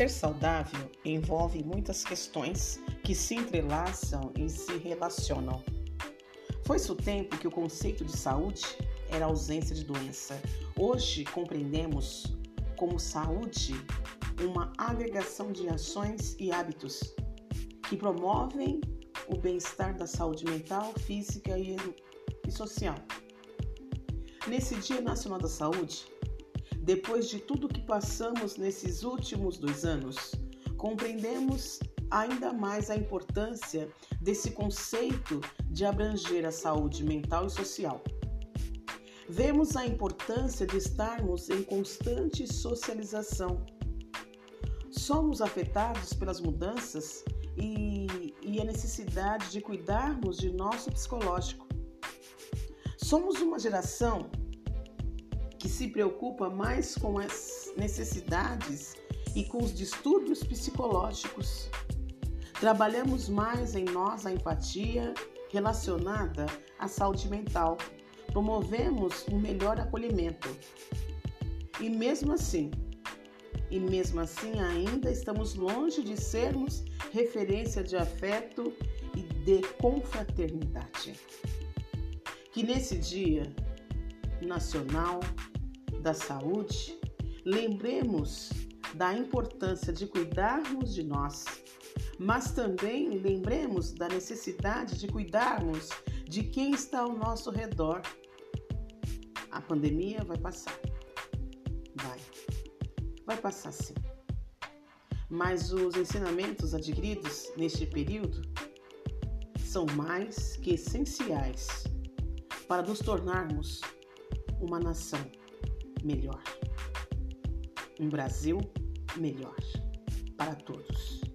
Ser saudável envolve muitas questões que se entrelaçam e se relacionam. Foi-se o tempo que o conceito de saúde era ausência de doença. Hoje compreendemos como saúde uma agregação de ações e hábitos que promovem o bem-estar da saúde mental, física e, social. Nesse Dia Nacional da Saúde, depois de tudo que passamos nesses últimos dois anos, compreendemos ainda mais a importância desse conceito de abranger a saúde mental e social. Vemos a importância de estarmos em constante socialização. Somos afetados pelas mudanças e, e a necessidade de cuidarmos de nosso psicológico. Somos uma geração que se preocupa mais com as necessidades e com os distúrbios psicológicos. Trabalhamos mais em nós a empatia relacionada à saúde mental. Promovemos um melhor acolhimento. E mesmo assim, e mesmo assim ainda estamos longe de sermos referência de afeto e de confraternidade. Que nesse dia nacional da saúde, lembremos da importância de cuidarmos de nós, mas também lembremos da necessidade de cuidarmos de quem está ao nosso redor. A pandemia vai passar. Vai. Vai passar sim. Mas os ensinamentos adquiridos neste período são mais que essenciais para nos tornarmos uma nação melhor. Um Brasil melhor para todos.